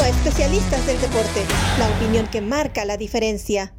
A Especialistas del Deporte, la opinión que marca la diferencia.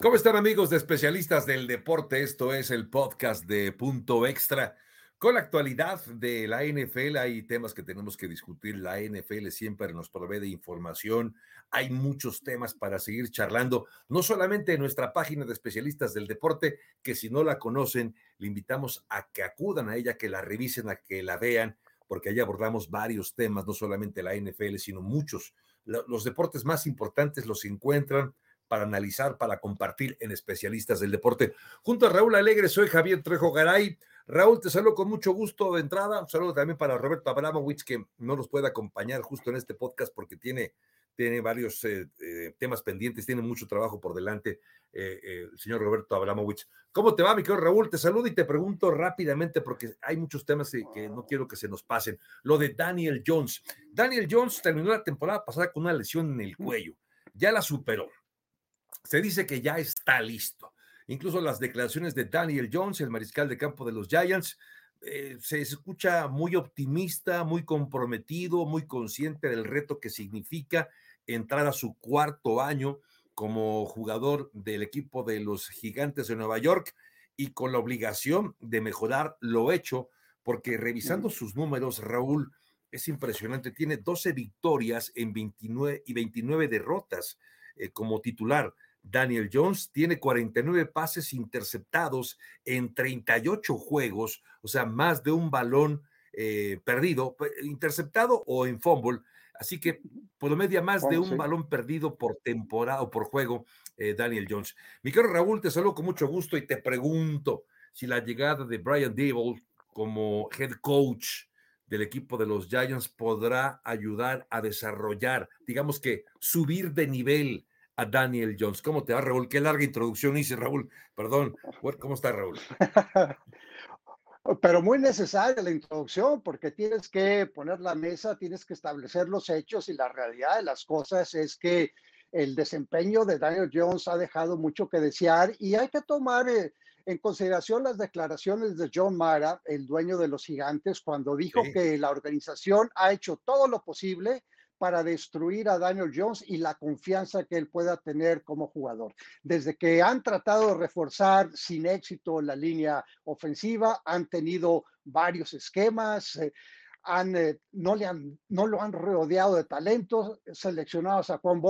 ¿Cómo están amigos de Especialistas del Deporte? Esto es el podcast de Punto Extra. Con la actualidad de la NFL hay temas que tenemos que discutir. La NFL siempre nos provee de información. Hay muchos temas para seguir charlando, no solamente en nuestra página de especialistas del deporte, que si no la conocen, le invitamos a que acudan a ella, que la revisen, a que la vean porque ahí abordamos varios temas, no solamente la NFL, sino muchos. Los deportes más importantes los encuentran para analizar, para compartir en especialistas del deporte. Junto a Raúl Alegre, soy Javier Trejo Garay. Raúl, te saludo con mucho gusto de entrada. Un saludo también para Roberto Abramowitz, que no nos puede acompañar justo en este podcast porque tiene tiene varios eh, eh, temas pendientes, tiene mucho trabajo por delante eh, el señor Roberto Abramowitz. ¿Cómo te va, mi querido Raúl? Te saludo y te pregunto rápidamente porque hay muchos temas que, no quiero que se nos pasen. Lo de Daniel Jones. Daniel Jones terminó la temporada pasada con una lesión en el cuello, ya la superó. Se dice que ya está listo. Incluso las declaraciones de Daniel Jones, el mariscal de campo de los Giants, se escucha muy optimista, muy comprometido, muy consciente del reto que significa entrar a su cuarto año como jugador del equipo de los Gigantes de Nueva York y con la obligación de mejorar lo hecho, porque revisando sus números, Raúl, es impresionante, tiene 12 victorias en 29 y 29 derrotas eh, como titular. Daniel Jones tiene 49 pases interceptados en 38 juegos, o sea, más de un balón eh, perdido, interceptado o en fumble. Así que por lo media más de un balón perdido por temporada o por juego, eh, Daniel Jones. Mi querido Raúl, te saludo con mucho gusto y te pregunto si la llegada de Brian Dable como head coach del equipo de los Giants podrá ayudar a desarrollar, digamos que subir de nivel a Daniel Jones. ¿Cómo te va, Raúl? Qué larga introducción hice, Raúl. Perdón. ¿Cómo está, Raúl? Pero muy necesaria la introducción porque tienes que poner la mesa, tienes que establecer los hechos y la realidad de las cosas. Es que el desempeño de Daniel Jones ha dejado mucho que desear y hay que tomar eh, en consideración las declaraciones de John Mara, el dueño de los gigantes, cuando dijo que la organización ha hecho todo lo posible para destruir a Daniel Jones y la confianza que él pueda tener como jugador. Desde que han tratado de reforzar sin éxito la línea ofensiva, han tenido varios esquemas. Eh, han, eh, no, le han, no lo han rodeado de talentos, seleccionados a Juan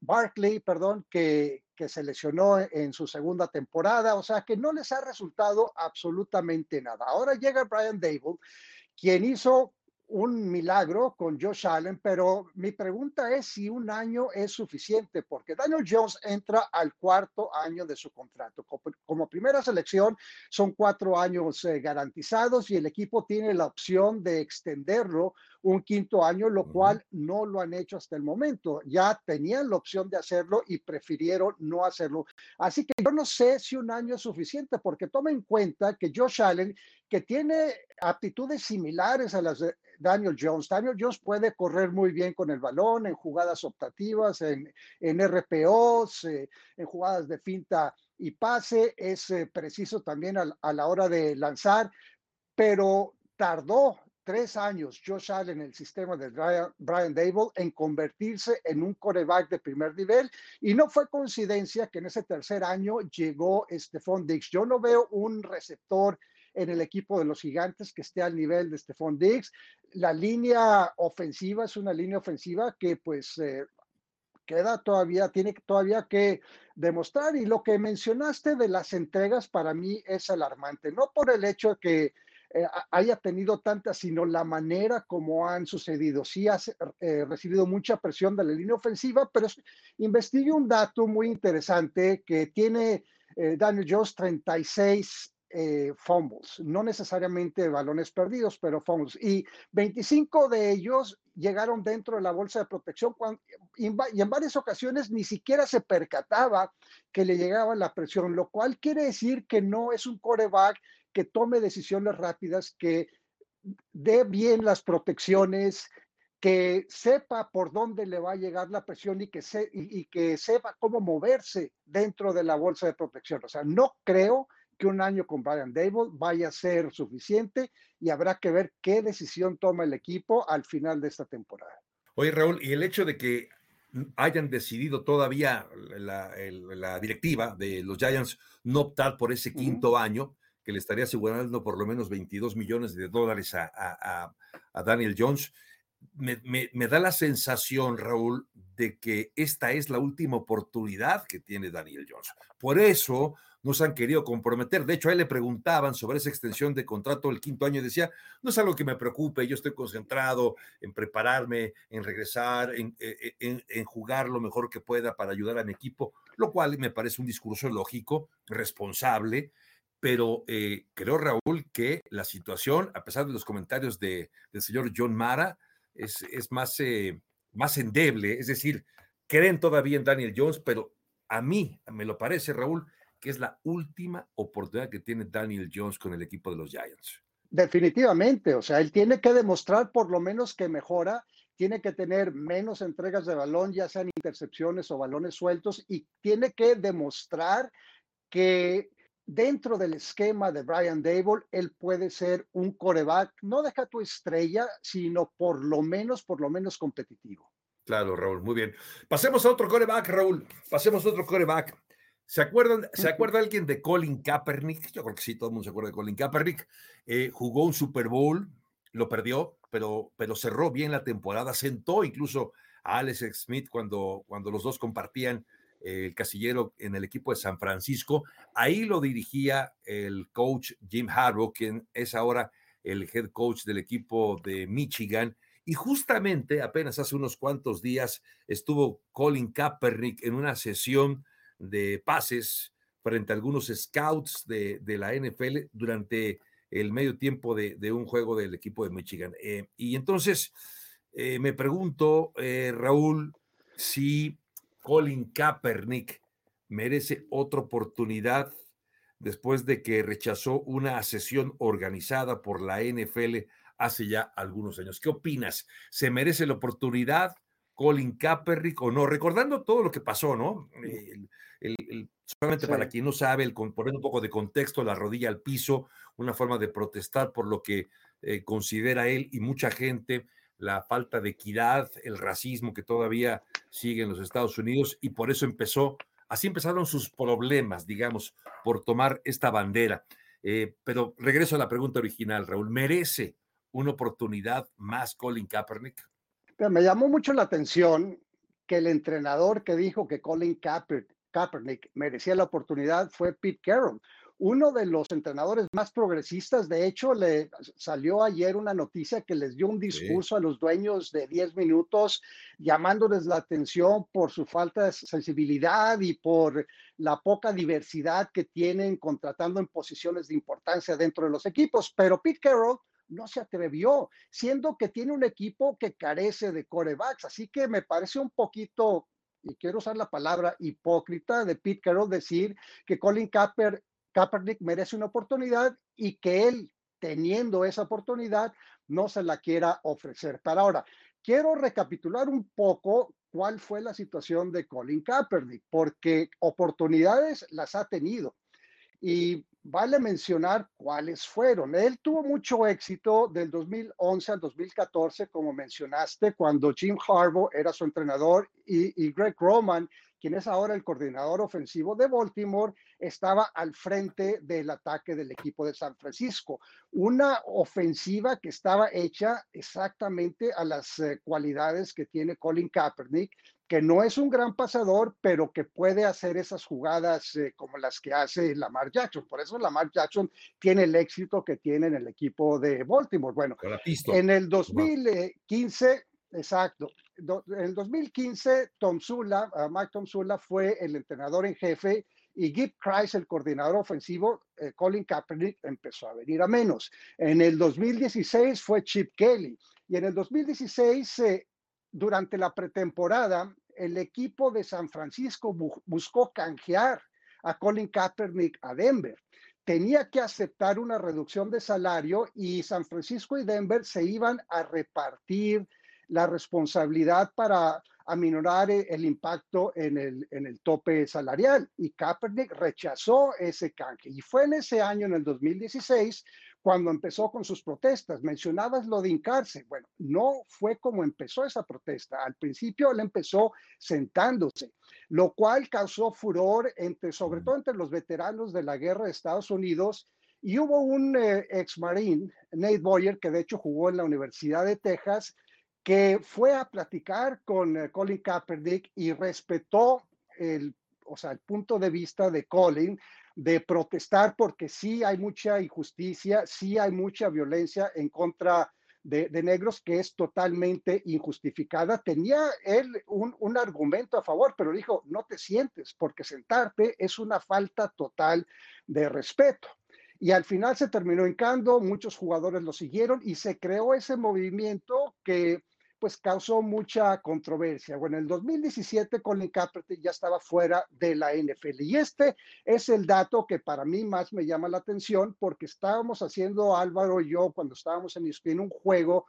Barkley, perdón, que, que seleccionó en su segunda temporada, o sea que no les ha resultado absolutamente nada. Ahora llega Brian Dable, quien hizo un milagro con Josh Allen, pero mi pregunta es si un año es suficiente, porque Daniel Jones entra al cuarto año de su contrato. Como, primera selección son cuatro años eh, garantizados y el equipo tiene la opción de extenderlo un quinto año, lo cual no lo han hecho hasta el momento. Ya tenían la opción de hacerlo y prefirieron no hacerlo. Así que yo no sé si un año es suficiente, porque toma en cuenta que Josh Allen, que tiene aptitudes similares a las de Daniel Jones. Daniel Jones puede correr muy bien con el balón en jugadas optativas, en, en RPOs, eh, en jugadas de finta y pase. Es eh, preciso también a, la hora de lanzar, pero tardó tres años Josh Allen en el sistema de Brian, Brian Dable en convertirse en un coreback de primer nivel y no fue coincidencia que en ese tercer año llegó Stephon Diggs. Yo no veo un receptor en el equipo de los gigantes que esté al nivel de Stephon Diggs. La línea ofensiva es una línea ofensiva que pues eh, queda todavía, tiene todavía que demostrar. Y lo que mencionaste de las entregas para mí es alarmante, no por el hecho de que eh, haya tenido tantas, sino la manera como han sucedido. Sí ha eh, recibido mucha presión de la línea ofensiva, pero investigué un dato muy interesante que tiene Daniel Jones 36 eh, fumbles, no necesariamente balones perdidos, pero fumbles. Y 25 de ellos llegaron dentro de la bolsa de protección y en varias ocasiones ni siquiera se percataba que le llegaba la presión, lo cual quiere decir que no es un coreback que tome decisiones rápidas, que dé bien las protecciones, que sepa por dónde le va a llegar la presión y que, se, y que sepa cómo moverse dentro de la bolsa de protección. O sea, no creo que un año con Brian Dable vaya a ser suficiente y habrá que ver qué decisión toma el equipo al final de esta temporada. Oye, Raúl, y el hecho de que hayan decidido todavía la, directiva de los Giants no optar por ese quinto año, que le estaría asegurando por lo menos 22 millones de dólares a, Daniel Jones, me, me, da la sensación, Raúl, de que esta es la última oportunidad que tiene Daniel Jones. Por eso no se han querido comprometer. De hecho, a él le preguntaban sobre esa extensión de contrato el quinto año y decía, no es algo que me preocupe, yo estoy concentrado en prepararme, en regresar, en, e, e, en, jugar lo mejor que pueda para ayudar a mi equipo, lo cual me parece un discurso lógico, responsable, pero eh, creo, Raúl, que la situación, a pesar de los comentarios de, del señor John Mara, es, es más, eh, más endeble, es decir, creen todavía en Daniel Jones, pero a mí me lo parece, Raúl, que es la última oportunidad que tiene Daniel Jones con el equipo de los Giants. Definitivamente, o sea, él tiene que demostrar por lo menos que mejora, tiene que tener menos entregas de balón, ya sean intercepciones o balones sueltos, y tiene que demostrar que dentro del esquema de Brian Dable, él puede ser un coreback, no deja tu estrella, sino por lo menos, por lo menos competitivo. Claro, Raúl, muy bien. Pasemos a otro coreback, Raúl. Pasemos a otro coreback. ¿Se acuerdan, ¿Se acuerda alguien de Colin Kaepernick? Yo creo que sí, todo el mundo se acuerda de Colin Kaepernick. Eh, jugó un Super Bowl, lo perdió, pero, pero cerró bien la temporada, sentó incluso a Alex Smith cuando, cuando los dos compartían el casillero en el equipo de San Francisco. Ahí lo dirigía el coach Jim Harbaugh, quien es ahora el head coach del equipo de Michigan. Y justamente apenas hace unos cuantos días estuvo Colin Kaepernick en una sesión de pases frente a algunos scouts de, la NFL durante el medio tiempo de, un juego del equipo de Michigan. Eh, y entonces eh, me pregunto, eh, Raúl, si Colin Kaepernick merece otra oportunidad después de que rechazó una sesión organizada por la NFL hace ya algunos años. ¿Qué opinas? ¿Se merece la oportunidad Colin Kaepernick o no? Recordando todo lo que pasó, ¿no? solamente para quien no sabe, el poner un poco de contexto, la rodilla al piso, una forma de protestar por lo que eh, considera él y mucha gente la falta de equidad, el racismo que todavía sigue en los Estados Unidos y por eso empezó, así empezaron sus problemas, digamos, por tomar esta bandera. Eh, pero regreso a la pregunta original, Raúl, ¿merece una oportunidad más Colin Kaepernick? Me llamó mucho la atención que el entrenador que dijo que Colin Kaepernick Kaepernick merecía la oportunidad fue Pete Carroll, uno de los entrenadores más progresistas. De hecho, le salió ayer una noticia que les dio un discurso a los dueños de 10 minutos, llamándoles la atención por su falta de sensibilidad y por la poca diversidad que tienen contratando en posiciones de importancia dentro de los equipos. Pero Pete Carroll no se atrevió, siendo que tiene un equipo que carece de corebacks. Así que me parece un poquito y quiero usar la palabra hipócrita de Pete Carroll decir que Colin Kaepernick merece una oportunidad y que él, teniendo esa oportunidad, no se la quiera ofrecer. Para ahora, quiero recapitular un poco cuál fue la situación de Colin Kaepernick, porque oportunidades las ha tenido. Y vale mencionar cuáles fueron. Él tuvo mucho éxito del 2011 al 2014, como mencionaste, cuando Jim Harbaugh era su entrenador y, Greg Roman, quien es ahora el coordinador ofensivo de Baltimore, estaba al frente del ataque del equipo de San Francisco. Una ofensiva que estaba hecha exactamente a las eh, cualidades que tiene Colin Kaepernick, que no es un gran pasador, pero que puede hacer esas jugadas eh, como las que hace Lamar Jackson. Por eso Lamar Jackson tiene el éxito que tiene en el equipo de Baltimore. Bueno, en el 2015, exacto, en el 2015, Tom Sula, uh, Mike Tom Sula fue el entrenador en jefe y Gib Price, el coordinador ofensivo, eh, Colin Kaepernick empezó a venir a menos. En el 2016 fue Chip Kelly y en el 2016 eh, durante la pretemporada, el equipo de San Francisco buscó canjear a Colin Kaepernick a Denver. Tenía que aceptar una reducción de salario y San Francisco y Denver se iban a repartir la responsabilidad para aminorar el impacto en el, en el tope salarial. Y Kaepernick rechazó ese canje. Y fue en ese año, en el 2016, cuando empezó con sus protestas. Mencionabas lo de hincarse. Bueno, no fue como empezó esa protesta. Al principio él empezó sentándose, lo cual causó furor entre, sobre todo entre los veteranos de la guerra de Estados Unidos. Y hubo un eh, ex marine, Nate Boyer, que de hecho jugó en la Universidad de Texas, que fue a platicar con eh, Colin Kaepernick y respetó el, o sea, el punto de vista de Colin de protestar porque sí hay mucha injusticia, sí hay mucha violencia en contra de, negros que es totalmente injustificada. Tenía él un, un, argumento a favor, pero dijo, no te sientes porque sentarte es una falta total de respeto. Y al final se terminó hincando, muchos jugadores lo siguieron y se creó ese movimiento que pues causó mucha controversia. Bueno, en el 2017 Colin Kaepernick ya estaba fuera de la NFL y este es el dato que para mí más me llama la atención porque estábamos haciendo Álvaro y yo cuando estábamos en ESPN un juego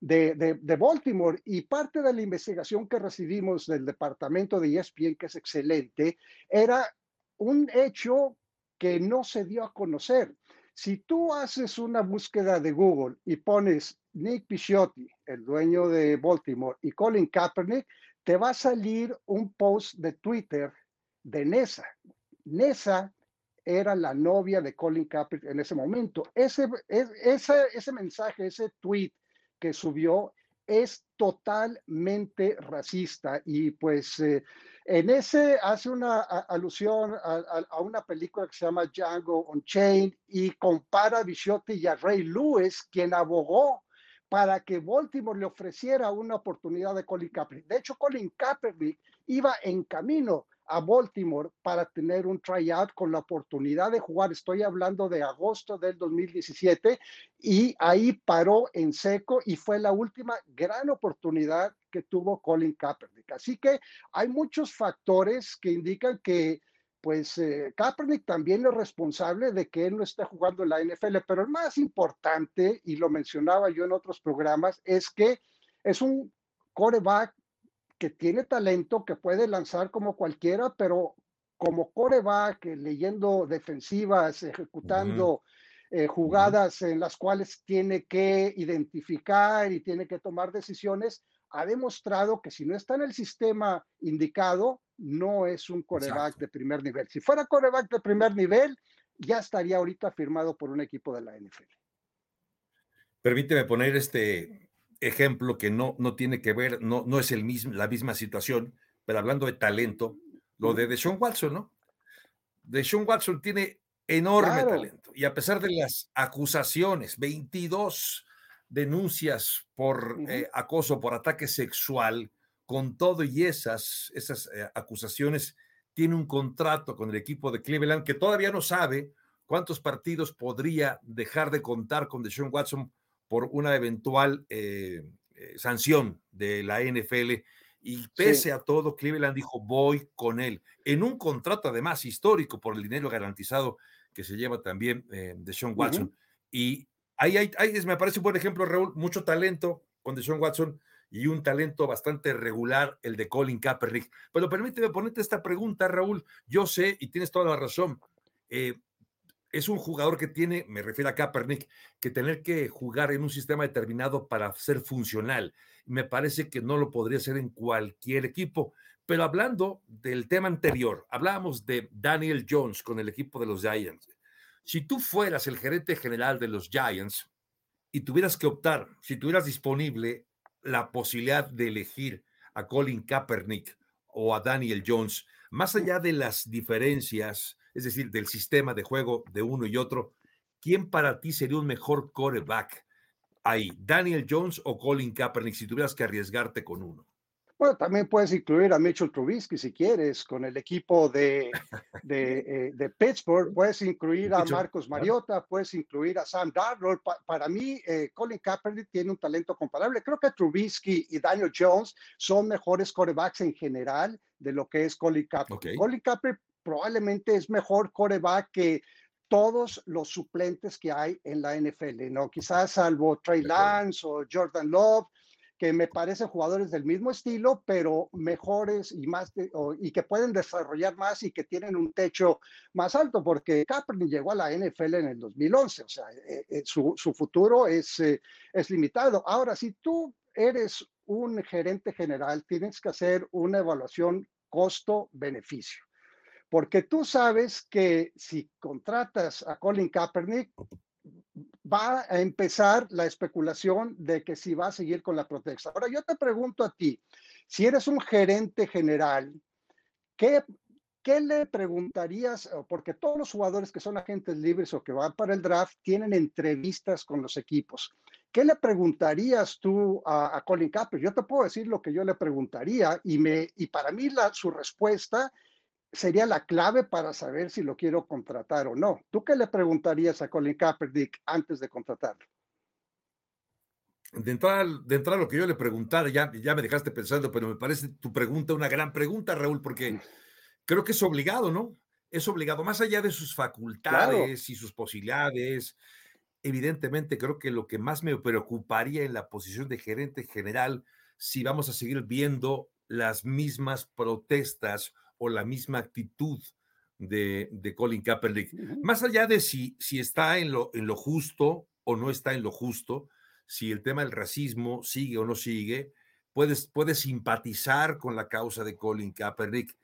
de, de, Baltimore y parte de la investigación que recibimos del departamento de ESPN, que es excelente, era un hecho que no se dio a conocer. Si tú haces una búsqueda de Google y pones Nick Picciotti, el dueño de Baltimore, y Colin Kaepernick, te va a salir un post de Twitter de Nessa. Nessa era la novia de Colin Kaepernick en ese momento. Ese, ese, ese mensaje, ese tweet que subió es totalmente racista y pues eh, en ese hace una alusión a, una película que se llama Django Unchained y compara a y a Ray Lewis, quien abogó para que Baltimore le ofreciera una oportunidad de Colin Kaepernick. De hecho, Colin Kaepernick iba en camino a Baltimore para tener un tryout con la oportunidad de jugar. Estoy hablando de agosto del 2017 y ahí paró en seco y fue la última gran oportunidad que tuvo Colin Kaepernick. Así que hay muchos factores que indican que pues eh, Kaepernick también es responsable de que él no esté jugando en la NFL, pero el más importante, y lo mencionaba yo en otros programas, es que es un coreback que tiene talento, que puede lanzar como cualquiera, pero como coreback, leyendo defensivas, ejecutando eh, jugadas en las cuales tiene que identificar y tiene que tomar decisiones, ha demostrado que si no está en el sistema indicado, no es un coreback de primer nivel. Si fuera coreback de primer nivel, ya estaría ahorita firmado por un equipo de la NFL. Permíteme poner este ejemplo que no, no tiene que ver, no, no es el mismo, la misma situación, pero hablando de talento, lo de Deshaun Watson, ¿no? Deshaun Watson tiene enorme talento y a pesar de las acusaciones, 22 denuncias por eh, acoso, por ataque sexual, con todo y esas, esas eh, acusaciones, tiene un contrato con el equipo de Cleveland que todavía no sabe cuántos partidos podría dejar de contar con Deshaun Watson por una eventual eh, sanción de la NFL. Y pese a todo, Cleveland dijo, voy con él, en un contrato además histórico por el dinero garantizado que se lleva también eh, Deshaun Watson. Y Ahí, hay, me parece un buen ejemplo, Raúl, mucho talento con Deshaun Watson y un talento bastante regular, el de Colin Kaepernick. Pero permíteme ponerte esta pregunta, Raúl. Yo sé, y tienes toda la razón, eh, es un jugador que tiene, me refiero a Kaepernick, que tener que jugar en un sistema determinado para ser funcional. Me parece que no lo podría hacer en cualquier equipo. Pero hablando del tema anterior, hablábamos de Daniel Jones con el equipo de los Giants. Si tú fueras el gerente general de los Giants y tuvieras que optar, si tuvieras disponible la posibilidad de elegir a Colin Kaepernick o a Daniel Jones, más allá de las diferencias, es decir, del sistema de juego de uno y otro, ¿quién para ti sería un mejor quarterback ahí, Daniel Jones o Colin Kaepernick, si tuvieras que arriesgarte con uno? Bueno, también puedes incluir a Mitchell Trubisky si quieres, con el equipo de, de, eh, de Pittsburgh, puedes incluir a Marcos Mariota, puedes incluir a Sam Darnold. para mí, eh, Colin Kaepernick tiene un talento comparable. Creo que Trubisky y Daniel Jones son mejores corebacks en general de lo que es Colin Kaepernick. Colin Kaepernick probablemente es mejor coreback que todos los suplentes que hay en la NFL, ¿no? Quizás salvo Trey Lance o Jordan Love, que me parecen jugadores del mismo estilo, pero mejores y más y que pueden desarrollar más y que tienen un techo más alto, porque Kaepernick llegó a la NFL en el 2011, o sea, eh, eh, su, su, futuro es, eh, es limitado. Ahora, si tú eres un gerente general, tienes que hacer una evaluación costo-beneficio. Porque tú sabes que si contratas a Colin Kaepernick, va a empezar la especulación de que si va a seguir con la protesta. Ahora yo te pregunto a ti, si eres un gerente general, ¿qué, ¿qué le preguntarías? Porque todos los jugadores que son agentes libres o que van para el draft tienen entrevistas con los equipos. ¿Qué le preguntarías tú a, Colin Kaepernick? Yo te puedo decir lo que yo le preguntaría y, me, y para mí la, su respuesta sería la clave para saber si lo quiero contratar o no. ¿Tú qué le preguntarías a Colin Kaepernick antes de contratarlo? De entrada, de entrada lo que yo le preguntara, ya, ya me dejaste pensando, pero me parece tu pregunta una gran pregunta, Raúl, porque creo que es obligado, ¿no? Es obligado, más allá de sus facultades y sus posibilidades. Evidentemente, creo que lo que más me preocuparía en la posición de gerente general, si vamos a seguir viendo las mismas protestas o la misma actitud de, Colin Kaepernick. Más allá de si, si está en lo, en lo justo o no está en lo justo, si el tema del racismo sigue o no sigue, puedes, puedes simpatizar con la causa de Colin Kaepernick,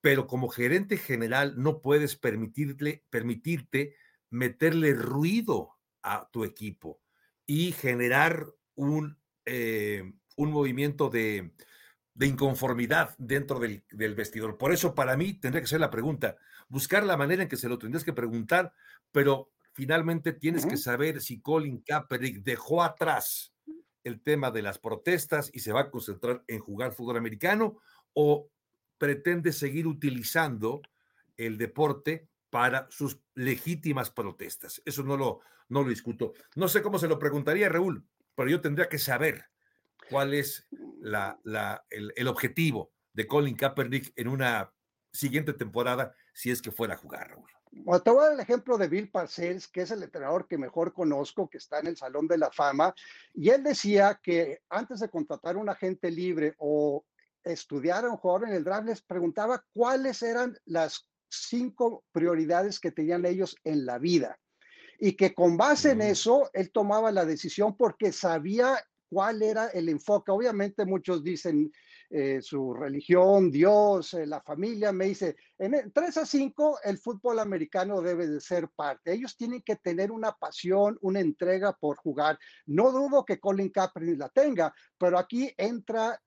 pero como gerente general no puedes permitirle, permitirte meterle ruido a tu equipo y generar un, eh, un movimiento de, de inconformidad dentro del, vestidor. Por eso, para mí, tendría que ser la pregunta, buscar la manera en que se lo tendrías que preguntar, pero finalmente tienes que saber si Colin Kaepernick dejó atrás el tema de las protestas y se va a concentrar en jugar fútbol americano o pretende seguir utilizando el deporte para sus legítimas protestas. Eso no lo, no lo discuto. No sé cómo se lo preguntaría Raúl, pero yo tendría que saber cuál es la, el, objetivo de Colin Kaepernick en una siguiente temporada si es que fuera a jugar, Raúl. Bueno, te voy a dar el ejemplo de Bill Parcells, que es el entrenador que mejor conozco, que está en el Salón de la Fama, y él decía que antes de contratar a un agente libre o estudiar a un jugador en el draft, les preguntaba cuáles eran las cinco prioridades que tenían ellos en la vida. Y que con base en eso, él tomaba la decisión porque sabía cuál era el enfoque. Obviamente muchos dicen eh, su religión, Dios, eh, la familia, me dice, en 3 a 5 el fútbol americano debe de ser parte. Ellos tienen que tener una pasión, una entrega por jugar. No dudo que Colin Kaepernick la tenga, pero aquí entra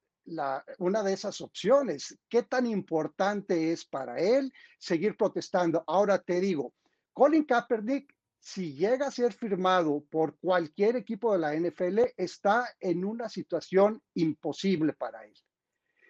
una de esas opciones. ¿Qué tan importante es para él seguir protestando? Ahora te digo, Colin Kaepernick si llega a ser firmado por cualquier equipo de la NFL, está en una situación imposible para él.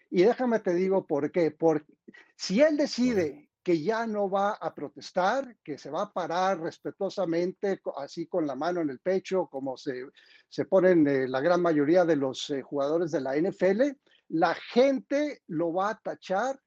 Y déjame te digo por qué. Porque si él decide que ya no va a protestar, que se va a parar respetuosamente, así con la mano en el pecho, como se, se ponen eh, la gran mayoría de los eh, jugadores de la NFL, la gente lo va a tachar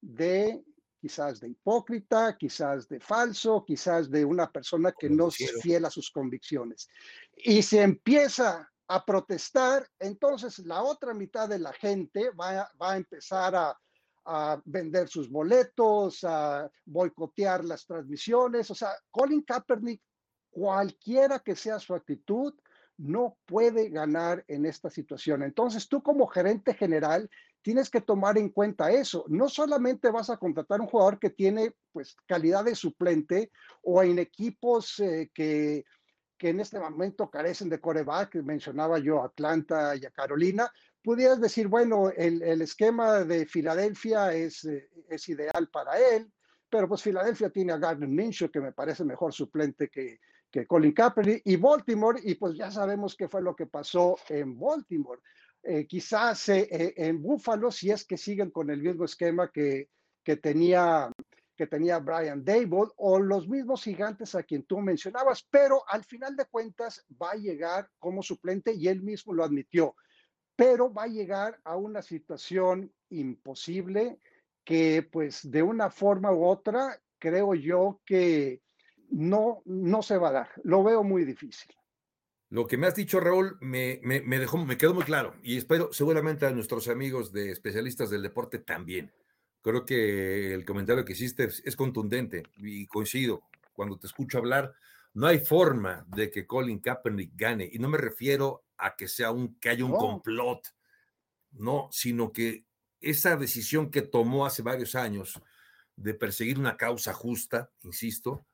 de quizás de hipócrita, quizás de falso, quizás de una persona que no es fiel a sus convicciones. Y se empieza a protestar, entonces la otra mitad de la gente va, a empezar a, a vender sus boletos, a boicotear las transmisiones. O sea, Colin Kaepernick, cualquiera que sea su actitud, no puede ganar en esta situación. Entonces, tú como gerente general tienes que tomar en cuenta eso. No solamente vas a contratar un jugador que tiene pues calidad de suplente o en equipos eh, que, que en este momento carecen de coreback, mencionaba yo Atlanta y a Carolina, pudieras decir, bueno, el, el esquema de Filadelfia es, eh, es ideal para él, pero pues Filadelfia tiene a Gardner Minshew, que me parece mejor suplente que, que Colin Kaepernick, y Baltimore, y pues ya sabemos qué fue lo que pasó en Baltimore. Eh, quizás eh, eh, en Buffalo, si es que siguen con el mismo esquema que, que, tenía, que tenía Brian Dable o los mismos gigantes a quien tú mencionabas, pero al final de cuentas va a llegar como suplente y él mismo lo admitió, pero va a llegar a una situación imposible que pues de una forma u otra creo yo que no, no se va a dar, lo veo muy difícil. Lo que me has dicho, Raúl, me, me, dejó, me quedó muy claro y espero seguramente a nuestros amigos de especialistas del deporte también. Creo que el comentario que hiciste es, contundente y coincido. Cuando te escucho hablar, no hay forma de que Colin Kaepernick gane y no me refiero a que sea un que haya un complot, no, sino que esa decisión que tomó hace varios años de perseguir una causa justa, insisto,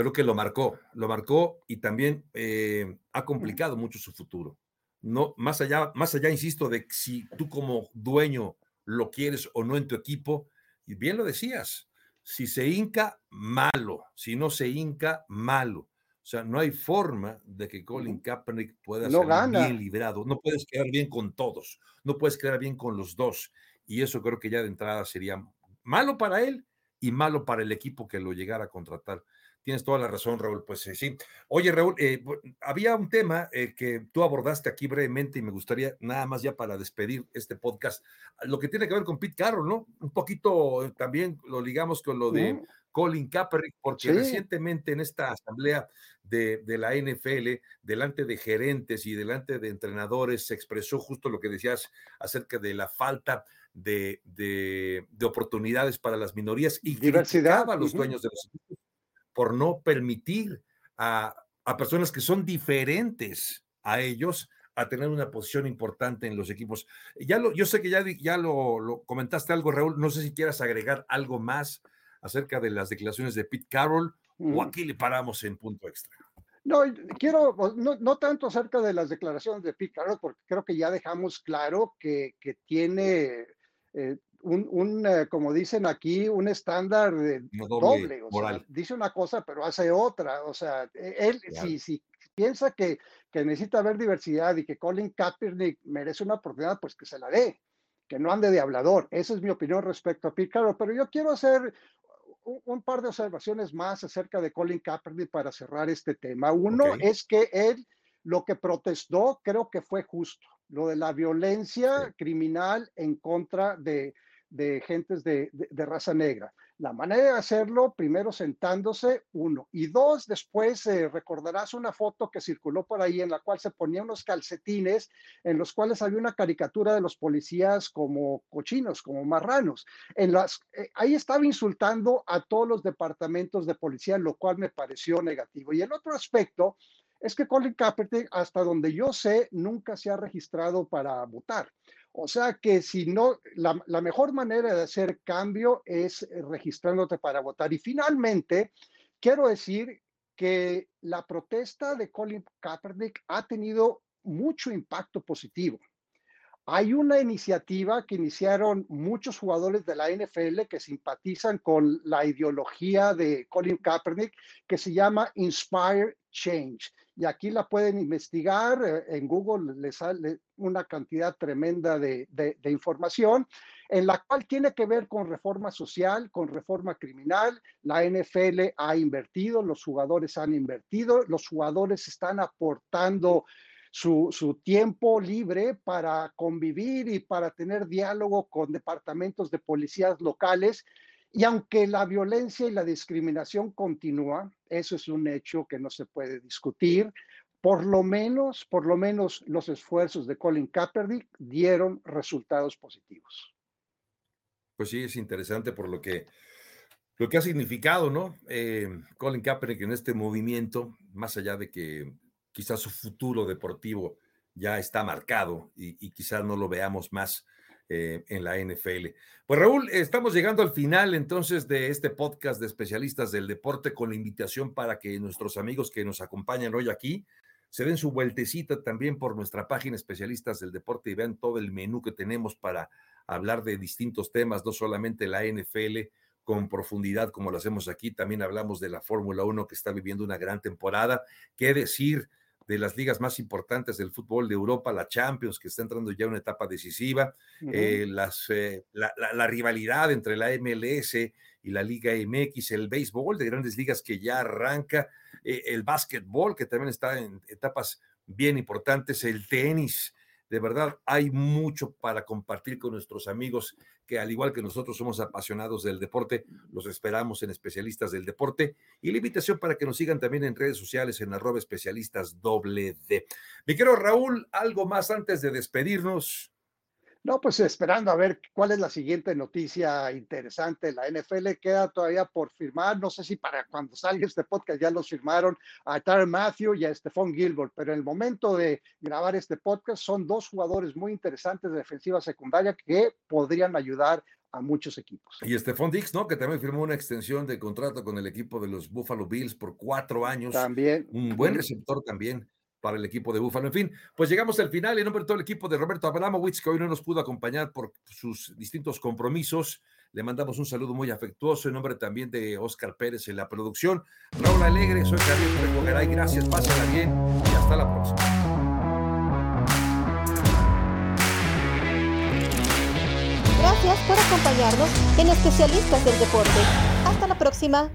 creo que lo marcó, lo marcó y también eh, ha complicado mucho su futuro. No, más allá, más allá, insisto, de si tú como dueño lo quieres o no en tu equipo, y bien lo decías, si se hinca, malo, si no se hinca, malo. O sea, no hay forma de que Colin Kaepernick pueda ser bien librado. No puedes quedar bien con todos, no puedes quedar bien con los dos. Y eso creo que ya de entrada sería malo para él y malo para el equipo que lo llegara a contratar. Tienes toda la razón, Raúl. Pues eh, sí. Oye, Raúl, eh, había un tema eh, que tú abordaste aquí brevemente y me gustaría nada más ya para despedir este podcast, lo que tiene que ver con Pete Carroll, ¿no? Un poquito también lo ligamos con lo de Colin Kaepernick, porque recientemente en esta asamblea de, la NFL, delante de gerentes y delante de entrenadores, se expresó justo lo que decías acerca de la falta de, oportunidades para las minorías y Diversidad. a los dueños de los equipos por no permitir a, personas que son diferentes a ellos a tener una posición importante en los equipos. Ya lo, yo sé que ya, ya lo, comentaste algo, Raúl, no sé si quieras agregar algo más acerca de las declaraciones de Pete Carroll o aquí le paramos en punto extra. No, quiero, no, tanto acerca de las declaraciones de Pete Carroll, porque creo que ya dejamos claro que, tiene eh, un, eh, como dicen aquí, un estándar doble. dice una cosa, pero hace otra. O sea, e, él, si, si, piensa que, que, necesita ver diversidad y que Colin Kaepernick merece una oportunidad, pues que se la dé, que no ande de hablador. Esa es mi opinión respecto a Pete Carroll. Pero yo quiero hacer un, par de observaciones más acerca de Colin Kaepernick para cerrar este tema. Uno es que él lo que protestó creo que fue justo, lo de la violencia criminal en contra de, de gentes de, raza negra. La manera de hacerlo, primero sentándose, uno. Y dos, después eh, recordarás una foto que circuló por ahí en la cual se ponían unos calcetines en los cuales había una caricatura de los policías como cochinos, como marranos. En las, eh, ahí estaba insultando a todos los departamentos de policía, lo cual me pareció negativo. Y el otro aspecto es que Colin Kaepernick, hasta donde yo sé, nunca se ha registrado para votar. O sea que si no, la, mejor manera de hacer cambio es eh, registrándote para votar. Y finalmente, quiero decir que la protesta de Colin Kaepernick ha tenido mucho impacto positivo. Hay una iniciativa que iniciaron muchos jugadores de la NFL que simpatizan con la ideología de Colin Kaepernick, que se llama Inspire Change y aquí la pueden investigar. Eh, en Google les sale una cantidad tremenda de, información en la cual tiene que ver con reforma social, con reforma criminal. La NFL ha invertido, los jugadores han invertido, los jugadores están aportando su, tiempo libre para convivir y para tener diálogo con departamentos de policías locales y aunque la violencia y la discriminación continúa, eso es un hecho que no se puede discutir, por lo menos, por lo menos los esfuerzos de Colin Kaepernick dieron resultados positivos. Pues sí, es interesante por lo que, lo que ha significado, ¿no? Eh, Colin Kaepernick en este movimiento, más allá de que quizás su futuro deportivo ya está marcado y, quizás no lo veamos más eh, en la NFL. Pues Raúl, estamos llegando al final entonces de este podcast de especialistas del deporte con la invitación para que nuestros amigos que nos acompañan hoy aquí se den su vueltecita también por nuestra página especialistas del deporte y vean todo el menú que tenemos para hablar de distintos temas, no solamente la NFL con profundidad como lo hacemos aquí, también hablamos de la Fórmula 1 que está viviendo una gran temporada. ¿Qué decir? De las ligas más importantes del fútbol de Europa, la Champions, que está entrando ya en una etapa decisiva, eh, las, eh, la, rivalidad entre la MLS y la Liga MX, el béisbol de grandes ligas que ya arranca, eh, el básquetbol que también está en etapas bien importantes, el tenis, De verdad, hay mucho para compartir con nuestros amigos que al igual que nosotros somos apasionados del deporte, los esperamos en especialistas del deporte y la invitación para que nos sigan también en redes sociales en arroba especialistas doble D. Mi querido Raúl, algo más antes de despedirnos. No, pues esperando a ver cuál es la siguiente noticia interesante. La NFL queda todavía por firmar. No sé si para cuando salga este podcast ya los firmaron a Tyron Matthew y a Stephon Gilbert, pero en el momento de grabar este podcast son dos jugadores muy interesantes de defensiva secundaria que podrían ayudar a muchos equipos. Y Stephon Dix, ¿no? Que también firmó una extensión de contrato con el equipo de los Buffalo Bills por cuatro años. También. Un buen receptor también para el equipo de Búfalo. En fin, pues llegamos al final en nombre de todo el equipo de Roberto Abramowitz, que hoy no nos pudo acompañar por sus distintos compromisos. Le mandamos un saludo muy afectuoso en nombre también de Oscar Pérez en la producción. Raúl Alegre, soy Javier y Gracias, pásenla bien y hasta la próxima. Gracias por acompañarnos en Especialistas del Deporte. Hasta la próxima.